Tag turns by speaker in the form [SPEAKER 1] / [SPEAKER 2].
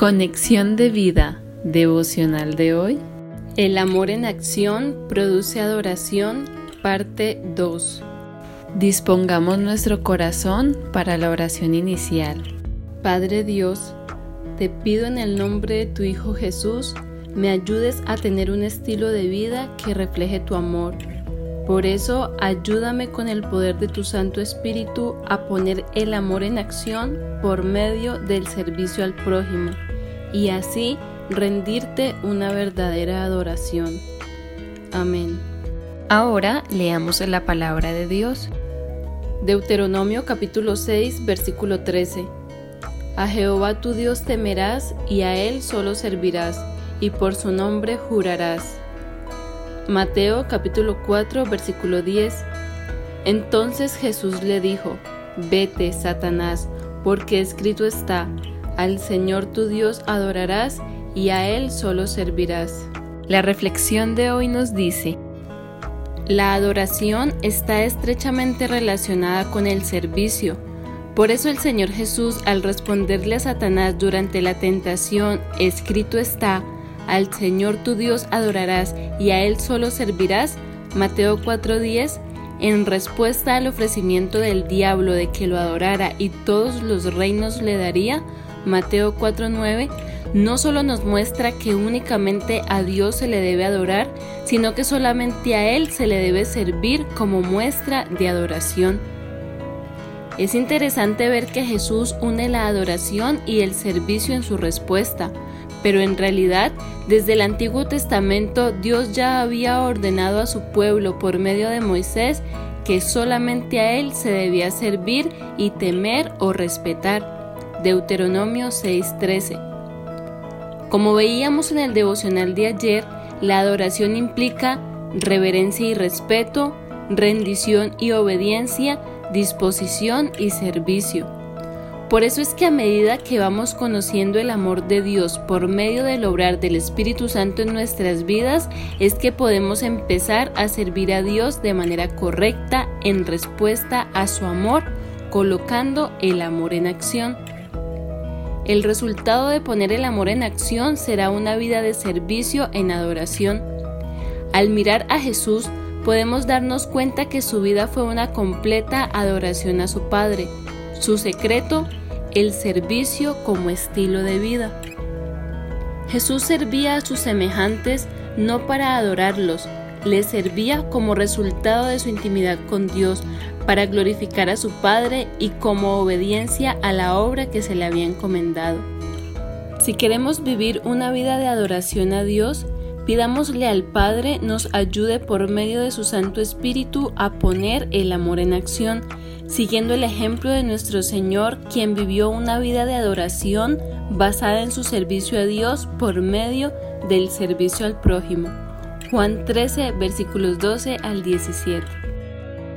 [SPEAKER 1] Conexión de vida devocional de hoy. El amor en acción produce adoración, parte 2. Dispongamos nuestro corazón para la oración inicial. Padre Dios, te pido en el nombre de tu Hijo Jesús, me ayudes a tener un estilo de vida que refleje tu amor. Por eso, ayúdame con el poder de tu Santo Espíritu a poner el amor en acción por medio del servicio al prójimo y así rendirte una verdadera adoración. Amén. Ahora leamos la palabra de Dios. Deuteronomio capítulo 6 versículo 13. A Jehová tu Dios temerás y a Él solo servirás, y por su nombre jurarás. Mateo capítulo 4 versículo 10. Entonces Jesús le dijo, Vete, Satanás, porque escrito está, al Señor tu Dios adorarás y a Él solo servirás. La reflexión de hoy nos dice, la adoración está estrechamente relacionada con el servicio. Por eso el Señor Jesús al responderle a Satanás durante la tentación, escrito está, al Señor tu Dios adorarás y a Él solo servirás, Mateo 4:10, en respuesta al ofrecimiento del diablo de que lo adorara y todos los reinos le daría, Mateo 4:9, no solo nos muestra que únicamente a Dios se le debe adorar, sino que solamente a Él se le debe servir como muestra de adoración. Es interesante ver que Jesús une la adoración y el servicio en su respuesta, pero en realidad desde el Antiguo Testamento Dios ya había ordenado a su pueblo por medio de Moisés que solamente a Él se debía servir y temer o respetar. Deuteronomio 6:13. Como veíamos en el devocional de ayer, la adoración implica reverencia y respeto, rendición y obediencia, disposición y servicio. Por eso es que a medida que vamos conociendo el amor de Dios por medio del obrar del Espíritu Santo en nuestras vidas, es que podemos empezar a servir a Dios de manera correcta en respuesta a su amor, colocando el amor en acción. El resultado de poner el amor en acción será una vida de servicio en adoración. Al mirar a Jesús, podemos darnos cuenta que su vida fue una completa adoración a su Padre. Su secreto, el servicio como estilo de vida. Jesús servía a sus semejantes no para adorarlos, les servía como resultado de su intimidad con Dios, para glorificar a su Padre y como obediencia a la obra que se le había encomendado. Si queremos vivir una vida de adoración a Dios, pidámosle al Padre nos ayude por medio de su Santo Espíritu a poner el amor en acción, siguiendo el ejemplo de nuestro Señor, quien vivió una vida de adoración basada en su servicio a Dios por medio del servicio al prójimo. Juan 13, versículos 12 al 17.